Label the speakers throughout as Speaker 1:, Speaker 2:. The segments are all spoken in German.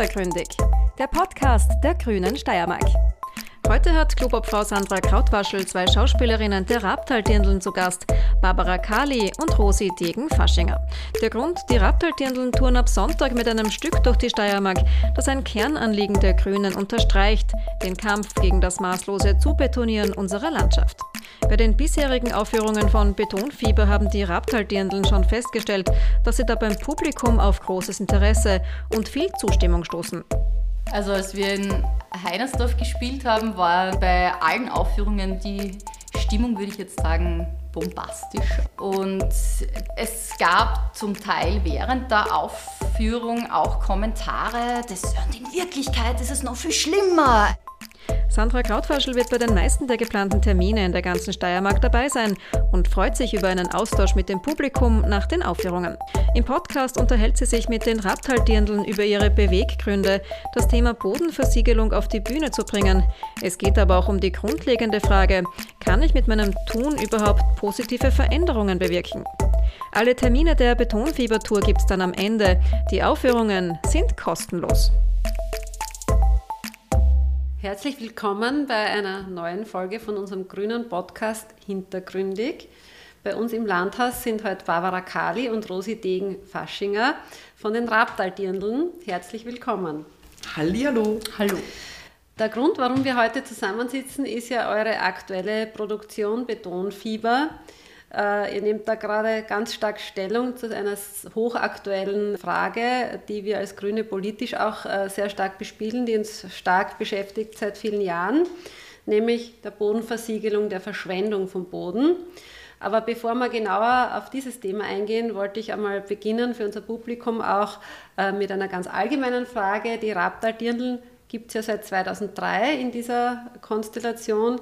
Speaker 1: Hintergründig, der Podcast der Grünen Steiermark. Heute hat Klubobfrau Sandra Krautwaschel zwei Schauspielerinnen der Rabtaldirndeln zu Gast, Barbara Kali und Rosi Degen-Faschinger. Der Grund, die Rabtaldirndeln touren ab Sonntag mit einem Stück durch die Steiermark, das ein Kernanliegen der Grünen unterstreicht, den Kampf gegen das maßlose Zubetonieren unserer Landschaft. Bei den bisherigen Aufführungen von Betonfieber haben die Rabtaldirndeln schon festgestellt, dass sie da beim Publikum auf großes Interesse und viel Zustimmung stoßen.
Speaker 2: Also als wir in Heinersdorf gespielt haben, war bei allen Aufführungen die Stimmung, würde ich jetzt sagen, bombastisch. Und es gab zum Teil während der Aufführung auch Kommentare, das, und in Wirklichkeit ist es noch viel schlimmer.
Speaker 1: Sandra Krautfaschel wird bei den meisten der geplanten Termine in der ganzen Steiermark dabei sein und freut sich über einen Austausch mit dem Publikum nach den Aufführungen. Im Podcast unterhält sie sich mit den Radtaldirndeln über ihre Beweggründe, das Thema Bodenversiegelung auf die Bühne zu bringen. Es geht aber auch um die grundlegende Frage, kann ich mit meinem Tun überhaupt positive Veränderungen bewirken? Alle Termine der Betonfiebertour gibt es dann am Ende. Die Aufführungen sind kostenlos. Herzlich willkommen bei einer neuen Folge von unserem grünen Podcast Hintergründig. Bei uns im Landhaus sind heute Barbara Kali und Rosi Degen-Faschinger von den Rabtaldirndeln. Herzlich willkommen.
Speaker 3: Hallihallo.
Speaker 2: Hallo.
Speaker 1: Der Grund, warum wir heute zusammensitzen, ist ja eure aktuelle Produktion Betonfieber. Äh, ihr nehmt da gerade ganz stark Stellung zu einer hochaktuellen Frage, die wir als Grüne politisch auch äh, sehr stark bespielen, die uns stark beschäftigt seit vielen Jahren, nämlich der Bodenversiegelung, der Verschwendung vom Boden. Aber bevor wir genauer auf dieses Thema eingehen, wollte ich einmal beginnen für unser Publikum auch äh, mit einer ganz allgemeinen Frage. Die Rabtal-Dirndl gibt es ja seit 2003 in dieser Konstellation.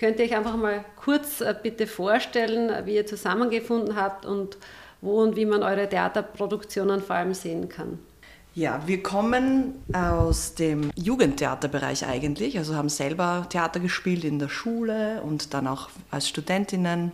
Speaker 1: Könnt ihr euch einfach mal kurz äh, bitte vorstellen, wie ihr zusammengefunden habt und wo und wie man eure Theaterproduktionen vor allem sehen kann?
Speaker 3: Ja, wir kommen aus dem Jugendtheaterbereich eigentlich, also haben selber Theater gespielt in der Schule und dann auch als Studentinnen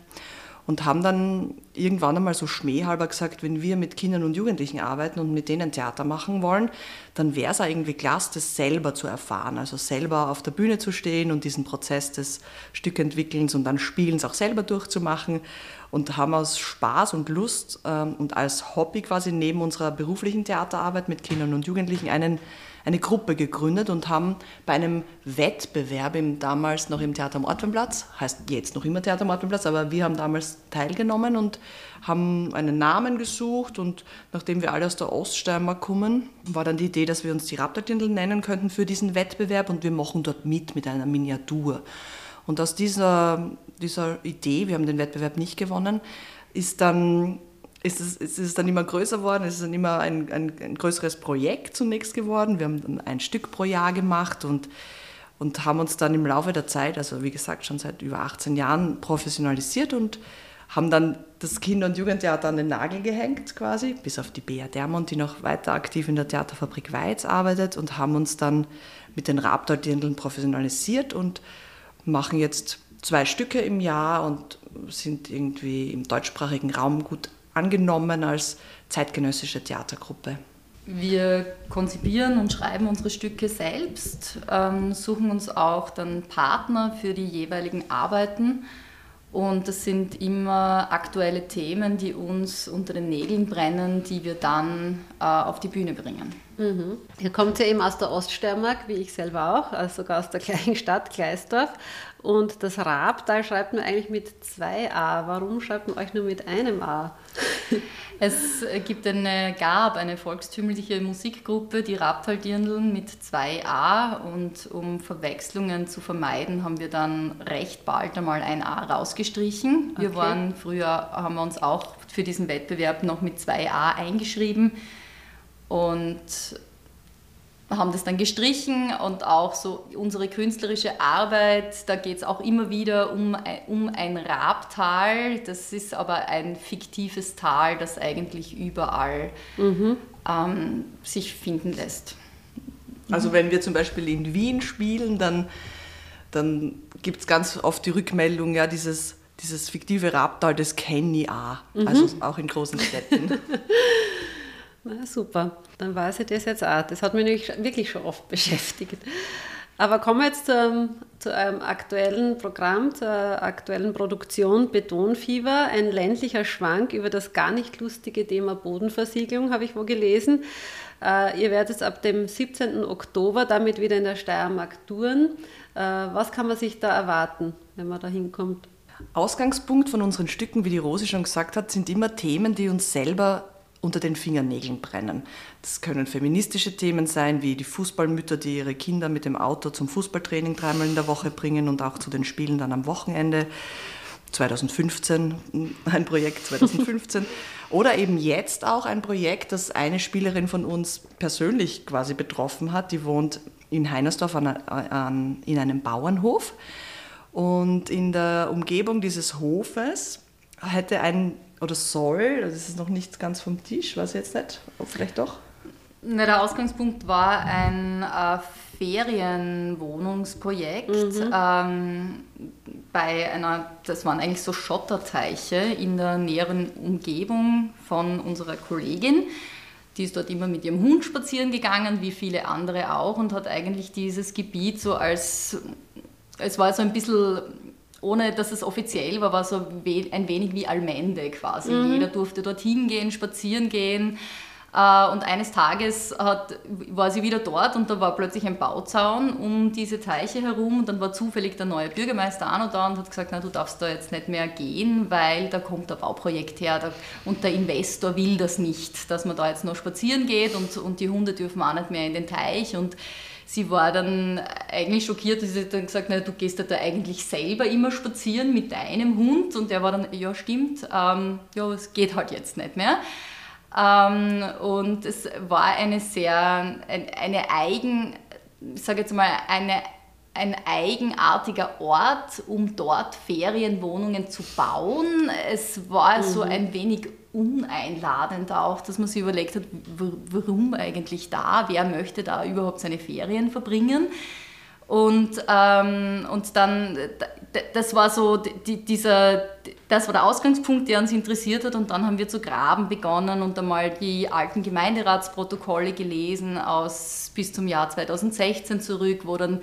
Speaker 3: und haben dann irgendwann einmal so schmähhalber gesagt, wenn wir mit Kindern und Jugendlichen arbeiten und mit denen Theater machen wollen, dann wäre es irgendwie klasse, das selber zu erfahren, also selber auf der Bühne zu stehen und diesen Prozess des Stückentwickelns und dann Spielens auch selber durchzumachen und haben aus Spaß und Lust ähm, und als Hobby quasi neben unserer beruflichen Theaterarbeit mit Kindern und Jugendlichen einen eine Gruppe gegründet und haben bei einem Wettbewerb im, damals noch im Theater am Ortweinplatz, heißt jetzt noch immer Theater am Ortweinplatz, aber wir haben damals teilgenommen und haben einen Namen gesucht und nachdem wir alle aus der Oststeiermark kommen, war dann die Idee, dass wir uns die Raptortindel nennen könnten für diesen Wettbewerb und wir machen dort mit mit einer Miniatur. Und aus dieser, dieser Idee, wir haben den Wettbewerb nicht gewonnen, ist dann ist es, ist es dann immer größer geworden, ist es dann immer ein, ein, ein, größeres Projekt zunächst geworden. Wir haben dann ein Stück pro Jahr gemacht und, und haben uns dann im Laufe der Zeit, also wie gesagt schon seit über 18 Jahren, professionalisiert und haben dann das Kinder- und Jugendtheater an den Nagel gehängt quasi, bis auf die Bea Dermont, die noch weiter aktiv in der Theaterfabrik Weiz arbeitet und haben uns dann mit den Rabtal-Dirndeln professionalisiert und machen jetzt zwei Stücke im Jahr und sind irgendwie im deutschsprachigen Raum gut angenommen als zeitgenössische Theatergruppe.
Speaker 2: Wir konzipieren und schreiben unsere Stücke selbst, ähm, suchen uns auch dann Partner für die jeweiligen Arbeiten. Und das sind immer aktuelle Themen, die uns unter den Nägeln brennen, die wir dann äh, auf die Bühne bringen.
Speaker 1: Mhm. Ihr kommt ja eben aus der Oststeiermark, wie ich selber auch, also sogar aus der gleichen Stadt, Gleisdorf. Und das Rab, da schreibt man eigentlich mit zwei A. Warum schreibt man euch nur mit einem A?
Speaker 2: Es gibt eine, gab eine volkstümliche Musikgruppe, die Rabtaldirndeln mit zwei A und um Verwechslungen zu vermeiden, haben wir dann recht bald einmal ein A rausgestrichen. Wir okay. waren früher, haben wir uns auch für diesen Wettbewerb noch mit zwei A eingeschrieben und haben das dann gestrichen und auch so unsere künstlerische Arbeit, da geht es auch immer wieder um, um ein Rabtal. Das ist aber ein fiktives Tal, das eigentlich überall mhm. ähm, sich finden lässt.
Speaker 3: Also wenn wir zum Beispiel in Wien spielen, dann, dann gibt es ganz oft die Rückmeldung, ja, dieses, dieses fiktive Rabtal, das kenne ich auch. Mhm. Also auch in großen Städten.
Speaker 1: Na super, dann weiß ich das jetzt auch. Das hat mich nämlich wirklich schon oft beschäftigt. Aber kommen wir jetzt zu, zu einem aktuellen Programm, zur aktuellen Produktion Betonfieber, ein ländlicher Schwank über das gar nicht lustige Thema Bodenversiegelung, habe ich wo gelesen. Äh, ihr werdet ab dem 17. Oktober damit wieder in der Steiermark touren. Äh, was kann man sich da erwarten, wenn man da hinkommt?
Speaker 3: Ausgangspunkt von unseren Stücken, wie die Rose schon gesagt hat, sind immer Themen, die uns selber unter den Fingernägeln brennen. Das können feministische Themen sein, wie die Fußballmütter, die ihre Kinder mit dem Auto zum Fußballtraining dreimal in der Woche bringen und auch zu den Spielen dann am Wochenende. 2015 ein Projekt 2015 oder eben jetzt auch ein Projekt, das eine Spielerin von uns persönlich quasi betroffen hat. Die wohnt in Heinersdorf an, an, in einem Bauernhof und in der Umgebung dieses Hofes hätte ein oder soll, das ist noch nicht ganz vom Tisch, weiß ich jetzt nicht, vielleicht doch.
Speaker 2: Na, der Ausgangspunkt war ein äh, Ferienwohnungsprojekt mhm. ähm, bei einer, das waren eigentlich so Schotterteiche in der näheren Umgebung von unserer Kollegin. Die ist dort immer mit ihrem Hund spazieren gegangen, wie viele andere auch, und hat eigentlich dieses Gebiet so als, es war so ein bisschen ohne dass es offiziell war, war so ein wenig wie Almende quasi. Mhm. Jeder durfte dorthin gehen, spazieren gehen. Äh, und eines Tages hat, war sie wieder dort und da war plötzlich ein Bauzaun um diese Teiche herum. Und dann war zufällig der neue Bürgermeister auch noch da und hat gesagt, na, du darfst da jetzt nicht mehr gehen, weil da kommt ein Bauprojekt her und der Investor will das nicht, dass man da jetzt noch spazieren geht und, und die Hunde dürfen auch nicht mehr in den Teich. Und sie war dann eigentlich schockiert, dass sie dann gesagt hat, du gehst da eigentlich selber immer spazieren mit deinem Hund. Und der war dann, ja stimmt, ähm, ja, es geht halt jetzt nicht mehr. Ähm, und es war eine sehr, eine eigen, ich sage jetzt mal, eine, ein eigenartiger Ort, um dort Ferienwohnungen zu bauen. Es war mhm. so ein wenig uneinladend auch, dass man sich überlegt hat, warum eigentlich da, wer möchte da überhaupt seine Ferien verbringen. Und, ähm, und dann, das war so die, dieser, das war der Ausgangspunkt, der uns interessiert hat. Und dann haben wir zu graben begonnen und einmal die alten Gemeinderatsprotokolle gelesen aus bis zum Jahr 2016 zurück, wo dann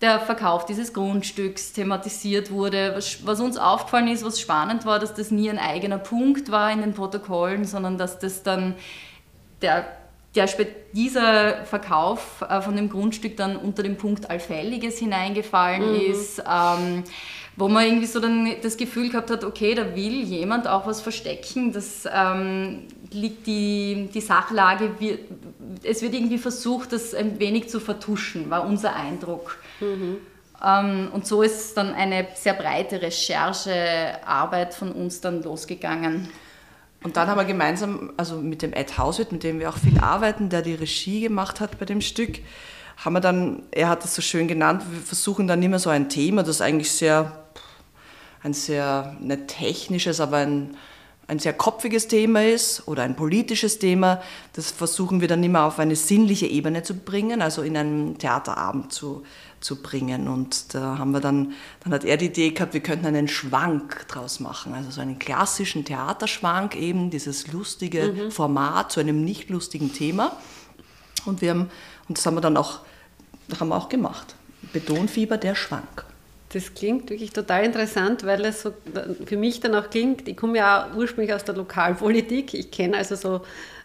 Speaker 2: der Verkauf dieses Grundstücks thematisiert wurde. Was, was, uns aufgefallen ist, was spannend war, dass das nie ein eigener Punkt war in den Protokollen, sondern dass das dann der, der dieser Verkauf äh, von dem Grundstück dann unter den Punkt Allfälliges hineingefallen mhm. ist. Ähm, wo man irgendwie so dann das Gefühl gehabt hat, okay, da will jemand auch was verstecken, das ähm, liegt die, die Sachlage, wird, es wird irgendwie versucht, das ein wenig zu vertuschen, war unser Eindruck. Mhm. Ähm, und so ist dann eine sehr breite Recherchearbeit von uns dann losgegangen.
Speaker 3: Und dann haben wir gemeinsam, also mit dem Ed Hauswirt, mit dem wir auch viel arbeiten, der die Regie gemacht hat bei dem Stück, haben wir dann, er hat es so schön genannt, wir versuchen dann immer so ein Thema, das eigentlich sehr, ein sehr, nicht technisches, aber ein, ein sehr kopfiges Thema ist oder ein politisches Thema, das versuchen wir dann immer auf eine sinnliche Ebene zu bringen, also in einem Theaterabend zu, zu bringen. Und da haben wir dann, dann hat er die Idee gehabt, wir könnten einen Schwank draus machen, also so einen klassischen Theaterschwank, eben dieses lustige mhm. Format zu einem nicht lustigen Thema. Und wir haben, und das haben wir dann auch, haben wir auch gemacht. Betonfieber, der Schwank.
Speaker 1: Das klingt wirklich total interessant, weil es so für mich dann auch klingt, ich komme ja ursprünglich aus der Lokalpolitik, ich kenne also so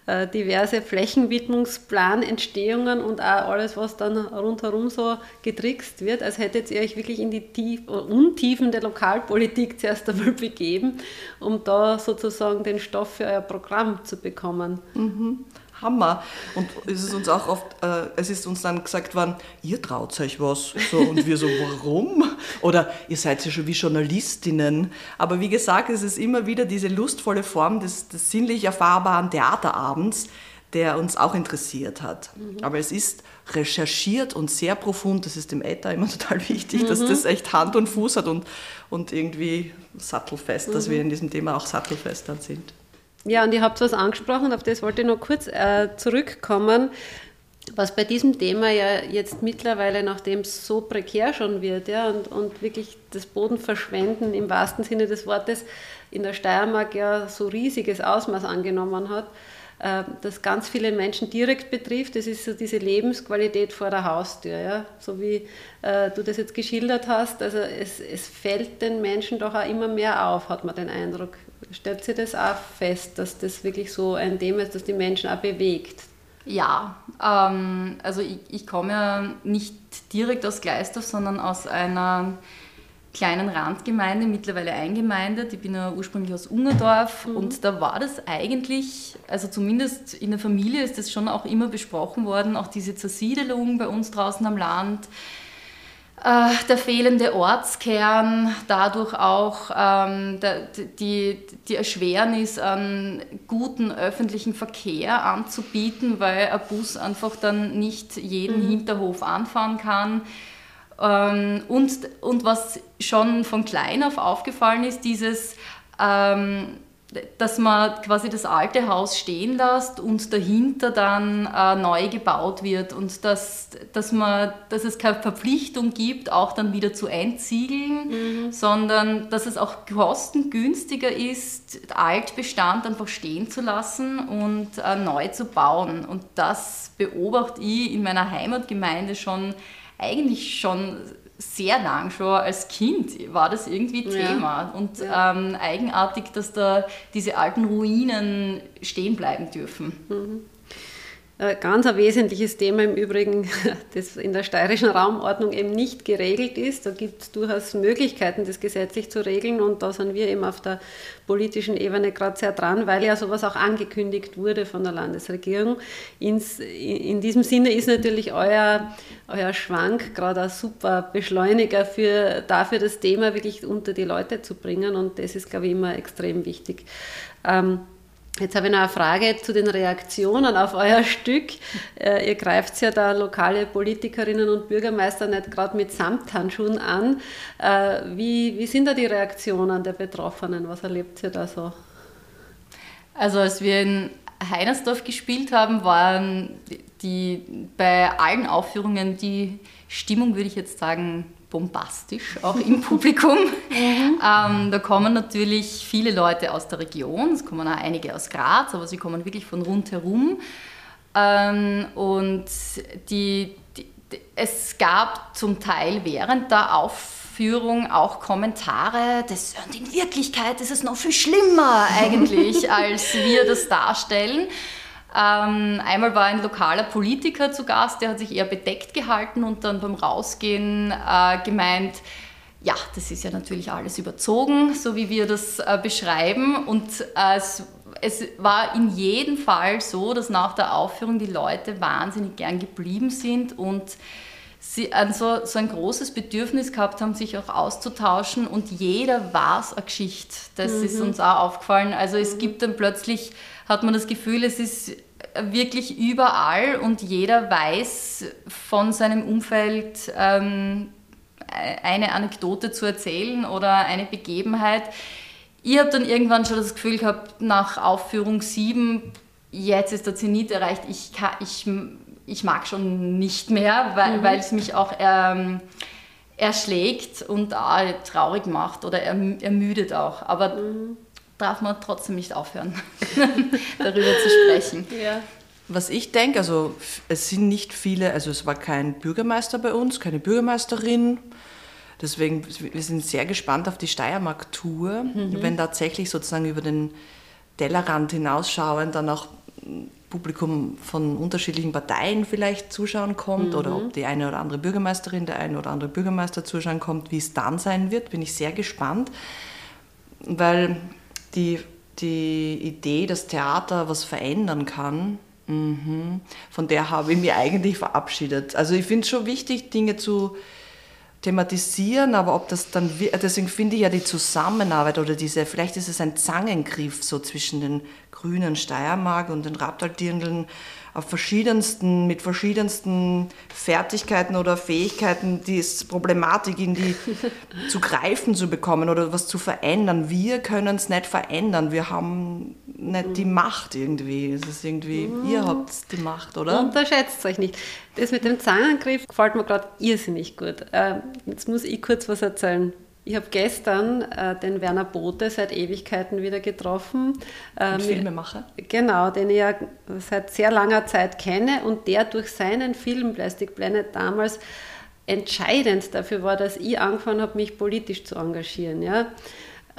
Speaker 1: äh, diverse Flächenwidmungsplanentstehungen und auch alles, was dann rundherum so getrickst wird, als hättet ihr euch wirklich in die Tief Untiefen der Lokalpolitik zuerst einmal begeben, um da sozusagen den Stoff für euer Programm zu bekommen.
Speaker 3: Mhm. Hammer. Und es ist uns auch oft, äh, es ist uns dann gesagt worden, ihr traut euch was. So, und wir so, warum? Oder ihr seid ja schon wie Journalistinnen. Aber wie gesagt, es ist immer wieder diese lustvolle Form des, des sinnlich erfahrbaren Theaterabends, der uns auch interessiert hat. Mhm. Aber es ist recherchiert und sehr profund. Das ist dem Äther immer total wichtig, mhm. dass das echt Hand und Fuß hat und, und irgendwie sattelfest, mhm. dass wir in diesem Thema auch sattelfest dann sind.
Speaker 1: Ja, und ihr habt was angesprochen, auf das wollte ich noch kurz äh, zurückkommen. Was bei diesem Thema ja jetzt mittlerweile, nachdem es so prekär schon wird ja, und, und wirklich das Bodenverschwenden im wahrsten Sinne des Wortes in der Steiermark ja so riesiges Ausmaß angenommen hat, äh, das ganz viele Menschen direkt betrifft. Das ist so diese Lebensqualität vor der Haustür, ja? so wie äh, du das jetzt geschildert hast. Also es, es fällt den Menschen doch auch immer mehr auf, hat man den Eindruck. Stellt sie das auch fest, dass das wirklich so ein Thema ist, das die Menschen auch bewegt?
Speaker 2: Ja, ähm, also ich, ich komme ja nicht direkt aus Gleisdorf, sondern aus einer kleinen Randgemeinde, mittlerweile eingemeindet. Ich bin ja ursprünglich aus Ungerdorf mhm. und da war das eigentlich, also zumindest in der Familie ist das schon auch immer besprochen worden, auch diese Zersiedelung bei uns draußen am Land. Äh, der fehlende Ortskern, dadurch auch ähm, der, die, die Erschwernis an guten öffentlichen Verkehr anzubieten, weil ein Bus einfach dann nicht jeden mhm. Hinterhof anfahren kann. Ähm, und, und was schon von klein auf aufgefallen ist, dieses ähm, dass man quasi das alte Haus stehen lässt und dahinter dann äh, neu gebaut wird und dass, dass, man, dass es keine Verpflichtung gibt, auch dann wieder zu entsiegeln, mhm. sondern dass es auch kostengünstiger ist, Altbestand einfach stehen zu lassen und äh, neu zu bauen. Und das beobachte ich in meiner Heimatgemeinde schon eigentlich schon sehr lang schon als Kind war das irgendwie Thema. Ja. Und ja. Ähm, eigenartig, dass da diese alten Ruinen stehen bleiben dürfen. Mhm.
Speaker 1: Äh, ganz ein wesentliches Thema im Übrigen, das in der steirischen Raumordnung eben nicht geregelt ist. Da gibt es durchaus Möglichkeiten, das gesetzlich zu regeln und da sind wir eben auf der politischen Ebene gerade sehr dran, weil ja sowas auch angekündigt wurde von der Landesregierung. Ins, in diesem Sinne ist natürlich euer, euer Schwank gerade ein super Beschleuniger für, dafür, das Thema wirklich unter die Leute zu bringen und das ist, glaube ich, immer extrem wichtig. Ähm, Jetzt habe ich noch eine Frage zu den Reaktionen auf euer Stück. Äh, ihr greift ja da lokale Politikerinnen und Bürgermeister nicht gerade mit Samthandschuhen an. Äh, wie, wie sind da die Reaktionen der Betroffenen? Was erlebt ihr da so?
Speaker 2: Also als wir in Heinersdorf gespielt haben, waren die, bei allen Aufführungen die Stimmung, würde ich jetzt sagen, bombastisch, auch im Publikum. Mhm. Ähm, da kommen natürlich viele Leute aus der Region, es kommen auch einige aus Graz, aber sie kommen wirklich von rundherum. Ähm, und die, die, es gab zum Teil während der Aufführung auch Kommentare, das, und in Wirklichkeit ist es noch viel schlimmer eigentlich, als wir das darstellen. Ähm, einmal war ein lokaler Politiker zu Gast, der hat sich eher bedeckt gehalten und dann beim Rausgehen äh, gemeint, ja, das ist ja natürlich alles überzogen, so wie wir das äh, beschreiben. Und äh, es, es, war in jedem Fall so, dass nach der Aufführung die Leute wahnsinnig gern geblieben sind und sie also so ein großes Bedürfnis gehabt haben, sich auch auszutauschen und jeder war es eine Geschichte. Das mhm. ist uns auch aufgefallen. Also es mhm. gibt dann plötzlich, hat man das Gefühl, es ist wirklich überall und jeder weiß von seinem Umfeld ähm, eine Anekdote zu erzählen oder eine Begebenheit. Ich habe dann irgendwann schon das Gefühl gehabt, nach Aufführung 7, jetzt ist der Zenit erreicht, ich, kann, ich, ich mag schon nicht mehr, weil, mhm. weil es mich auch ähm, erschlägt und auch traurig macht oder ermüdet auch. Aber mhm darf man trotzdem nicht aufhören, darüber zu sprechen. Ja.
Speaker 3: Was ich denke, also es sind nicht viele, also es war kein Bürgermeister bei uns, keine Bürgermeisterin. Deswegen, wir sind sehr gespannt auf die Steiermark-Tour, mhm. wenn tatsächlich sozusagen über den Tellerrand hinausschauen dann auch Publikum von unterschiedlichen Parteien vielleicht zuschauen kommt mhm. oder ob die eine oder andere Bürgermeisterin, der eine oder andere Bürgermeister zuschauen kommt, wie es dann sein wird, bin ich sehr gespannt, weil die, die Idee, dass Theater was verändern kann, mhm, von der habe ich mich eigentlich verabschiedet. Also ich finde es schon wichtig, Dinge zu thematisieren, aber ob das dann, deswegen finde ich ja die Zusammenarbeit oder diese, vielleicht ist es ein Zangengriff so zwischen den grünen Steiermark und den Raptaldirndeln, auf verschiedensten, mit verschiedensten Fertigkeiten oder Fähigkeiten die Problematik in die zu greifen zu bekommen oder was zu verändern. Wir können es nicht verändern. Wir haben nicht die Macht irgendwie. Es ist irgendwie, mhm. ihr habt die Macht, oder?
Speaker 1: Unterschätzt euch nicht. Das mit dem Zangenangriff gefällt mir gerade irrsinnig gut. Ähm, jetzt muss ich kurz was erzählen. Ich habe gestern äh, den Werner Bote seit Ewigkeiten wieder getroffen.
Speaker 3: Ähm, Filmemacher?
Speaker 1: Genau, den ich ja seit sehr langer Zeit kenne und der durch seinen Film Plastic Planet damals entscheidend dafür war, dass ich angefangen habe, mich politisch zu engagieren. Ja?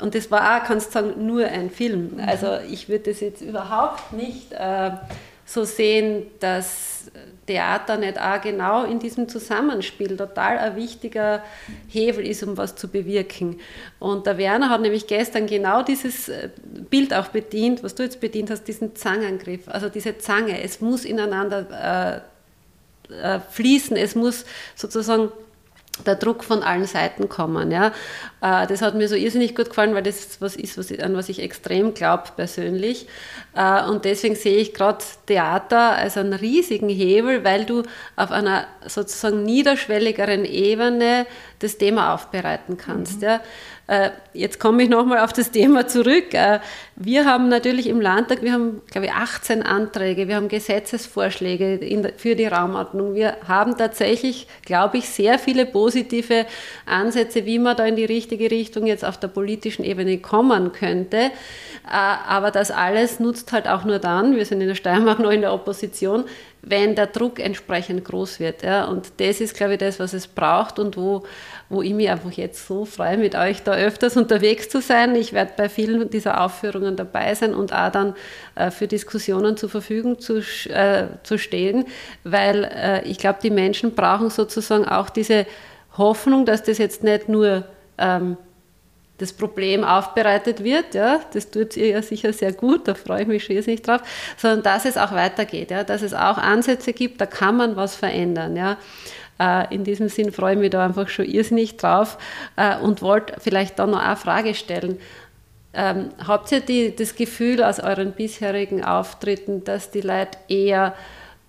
Speaker 1: Und das war auch, kannst du sagen, nur ein Film. Mhm. Also ich würde das jetzt überhaupt nicht äh, so sehen, dass Theater nicht auch genau in diesem Zusammenspiel total ein wichtiger Hebel ist, um was zu bewirken. Und der Werner hat nämlich gestern genau dieses äh, Bild auch bedient, was du jetzt bedient hast, diesen Zangangriff, also diese Zange. Es muss ineinander äh, äh, fließen, es muss sozusagen der Druck von allen Seiten kommen. Ja. Äh, das hat mir so irrsinnig gut gefallen, weil das was ist, was, an was ich extrem glaube persönlich. Äh, und deswegen sehe ich gerade Theater als einen riesigen Hebel, weil du auf einer sozusagen niederschwelligeren Ebene das Thema aufbereiten kannst. Mhm. Ja. Äh, jetzt komme ich nochmal auf das Thema zurück. Äh, wir haben natürlich im Landtag, wir haben, glaube ich, 18 Anträge, wir haben Gesetzesvorschläge für die Raumordnung. Wir haben tatsächlich, glaube ich, sehr viele positive Ansätze, wie man da in die richtige Richtung jetzt auf der politischen Ebene kommen könnte. Äh, aber das alles nutzt halt auch nur dann, wir sind in der Steiermark noch in der Opposition, wenn der Druck entsprechend groß wird. Ja. Und das ist, glaube ich, das, was es braucht und wo, wo ich mich einfach jetzt so freue, mit euch da öfters unterwegs zu sein. Ich werde bei vielen dieser Aufführungen dabei sein und auch dann äh, für Diskussionen zur Verfügung zu, äh, zu stehen, weil äh, ich glaube, die Menschen brauchen sozusagen auch diese Hoffnung, dass das jetzt nicht nur ähm, das Problem aufbereitet wird, ja, das tut ihr ja sicher sehr gut, da freue ich mich schon nicht drauf, sondern dass es auch weitergeht, ja, dass es auch Ansätze gibt, da kann man was verändern, ja. Äh, in diesem Sinn freue ich mich da einfach schon irrsinnig drauf äh, und wollte vielleicht da noch eine Frage stellen. Ähm, habt ihr die, das Gefühl aus euren bisherigen Auftritten, dass die Leute eher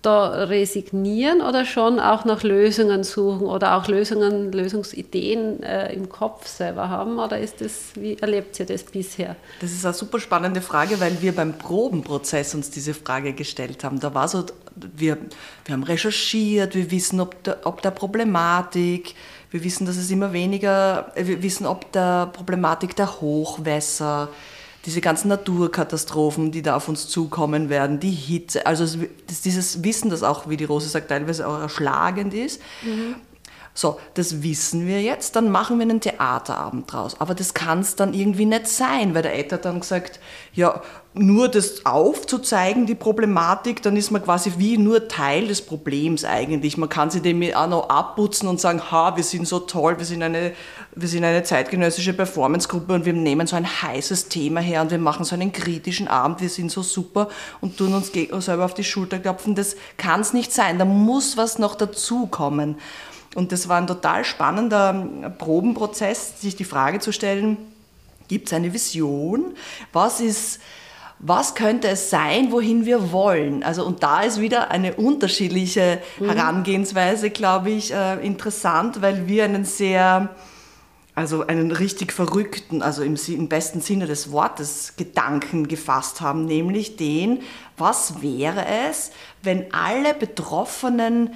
Speaker 1: da resignieren oder schon auch nach Lösungen suchen oder auch Lösungen, Lösungsideen äh, im Kopf selber haben? Oder ist das, wie erlebt ihr das bisher?
Speaker 3: Das ist eine super spannende Frage, weil wir beim Probenprozess uns diese Frage gestellt haben. Da war so, wir, wir haben recherchiert, wir wissen, ob der, ob der Problematik, wir wissen, dass es immer weniger, wir wissen, ob der Problematik der Hochwässer, diese ganzen Naturkatastrophen, die da auf uns zukommen werden, die Hitze, also dieses Wissen, das auch, wie die Rose sagt, teilweise auch erschlagend ist. Mhm. So, das wissen wir jetzt, dann machen wir einen Theaterabend draus. Aber das kann es dann irgendwie nicht sein, weil der Ed dann gesagt, ja, nur das aufzuzeigen, die Problematik, dann ist man quasi wie nur Teil des Problems eigentlich. Man kann sich dem auch noch abputzen und sagen, ha, wir sind so toll, wir sind eine, wir sind eine zeitgenössische Performancegruppe und wir nehmen so ein heißes Thema her und wir machen so einen kritischen Abend, wir sind so super und tun uns selber auf die Schulter klopfen. Das kann es nicht sein, da muss was noch dazukommen. Und das war ein total spannender Probenprozess, sich die Frage zu stellen, gibt es eine Vision? Was ist was könnte es sein, wohin wir wollen? Also, und da ist wieder eine unterschiedliche mhm. Herangehensweise, glaube ich, äh, interessant, weil wir einen sehr, also einen richtig verrückten, also im, im besten Sinne des Wortes, Gedanken gefasst haben, nämlich den, was wäre es, wenn alle Betroffenen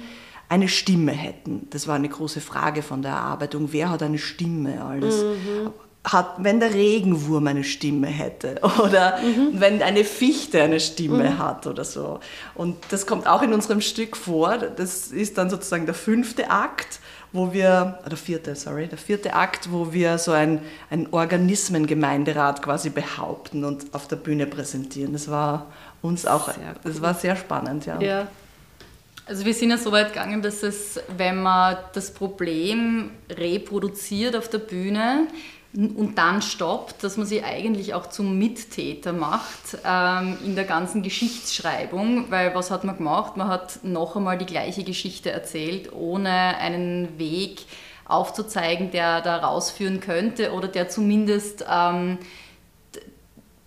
Speaker 3: eine Stimme hätten. Das war eine große Frage von der Erarbeitung. Wer hat eine Stimme? Alles. Mhm hat, wenn der Regenwurm eine Stimme hätte oder mhm. wenn eine Fichte eine Stimme mhm. hat oder so. Und das kommt auch in unserem Stück vor. Das ist dann sozusagen der fünfte Akt, wo wir, der vierte, sorry, der vierte Akt, wo wir so ein, ein Organismengemeinderat quasi behaupten und auf der Bühne präsentieren. Das war uns auch, sehr das war sehr spannend, ja.
Speaker 2: ja. Also wir sind ja so weit gegangen, dass es, wenn man das Problem reproduziert auf der Bühne, und dann stoppt, dass man sie eigentlich auch zum Mittäter macht ähm, in der ganzen Geschichtsschreibung, weil was hat man gemacht? Man hat noch einmal die gleiche Geschichte erzählt, ohne einen Weg aufzuzeigen, der da rausführen könnte oder der zumindest ähm,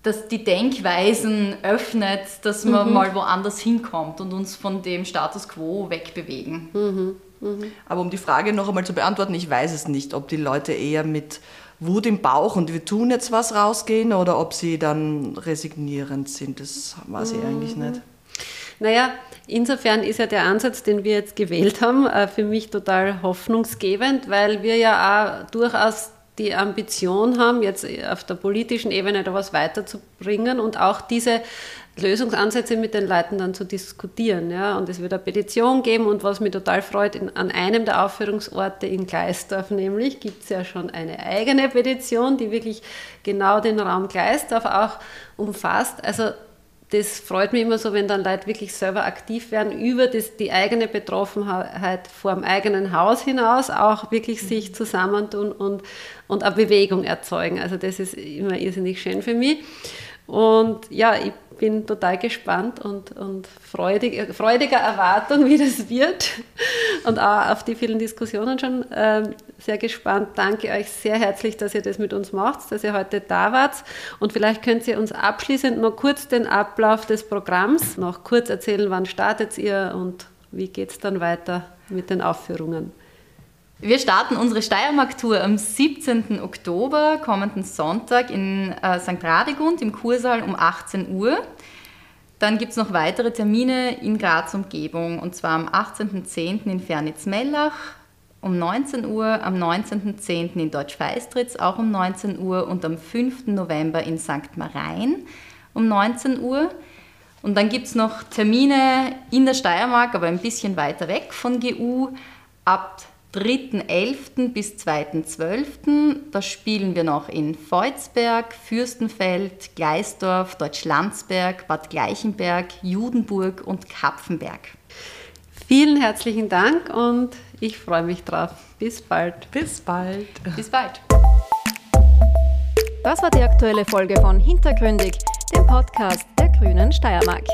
Speaker 2: dass die Denkweisen öffnet, dass man mhm. mal woanders hinkommt und uns von dem Status quo wegbewegen.
Speaker 3: Mhm. Mhm. Aber um die Frage noch einmal zu beantworten, ich weiß es nicht, ob die Leute eher mit Wut im Bauch und wir tun jetzt was rausgehen oder ob sie dann resignierend sind. Das weiß ich eigentlich mhm. nicht.
Speaker 1: Naja, insofern ist ja der Ansatz, den wir jetzt gewählt haben, äh, für mich total hoffnungsgebend, weil wir ja auch durchaus die Ambition haben, jetzt auf der politischen Ebene da was weiterzubringen und auch diese Lösungsansätze mit den Leuten dann zu diskutieren. Ja. Und es wird eine Petition geben und was mich total freut, in, an einem der Aufführungsorte in Gleisdorf nämlich gibt es ja schon eine eigene Petition, die wirklich genau den Raum Gleisdorf auch umfasst. Also das freut mich immer so, wenn dann Leute wirklich selber aktiv werden, über das, die eigene Betroffenheit vor dem eigenen Haus hinaus auch wirklich sich zusammentun und, und eine Bewegung erzeugen. Also das ist immer irrsinnig schön für mich. Und ja, ich bin total gespannt und, und freudig, freudiger Erwartung, wie das wird. Und auch auf die vielen Diskussionen schon äh, sehr gespannt. Danke euch sehr herzlich, dass ihr das mit uns macht, dass ihr heute da wart. Und vielleicht könnt ihr uns abschließend noch kurz den Ablauf des Programms noch kurz erzählen, wann startet ihr und wie geht es dann weiter mit den Aufführungen.
Speaker 2: Wir starten unsere Steiermark-Tour am 17. Oktober, kommenden Sonntag in äh, St. Radegund im Kursaal um 18 Uhr. Dann gibt es noch weitere Termine in Graz Umgebung und zwar am 18.10. in Fernitz-Mellach um 19 Uhr, am 19.10. in Deutsch-Feistritz auch um 19 Uhr und am 5. November in St. Marein um 19 Uhr. Und dann gibt es noch Termine in der Steiermark, aber ein bisschen weiter weg von GU ab 3.11. bis 2.12. Da spielen wir noch in Feuzberg, Fürstenfeld, Gleisdorf, Deutschlandsberg, Bad Gleichenberg, Judenburg und Kapfenberg.
Speaker 1: Vielen herzlichen Dank und ich freue mich drauf. Bis bald.
Speaker 3: Bis bald.
Speaker 2: Bis bald.
Speaker 4: Das war die aktuelle Folge von Hintergründig, dem Podcast der Grünen Steiermark.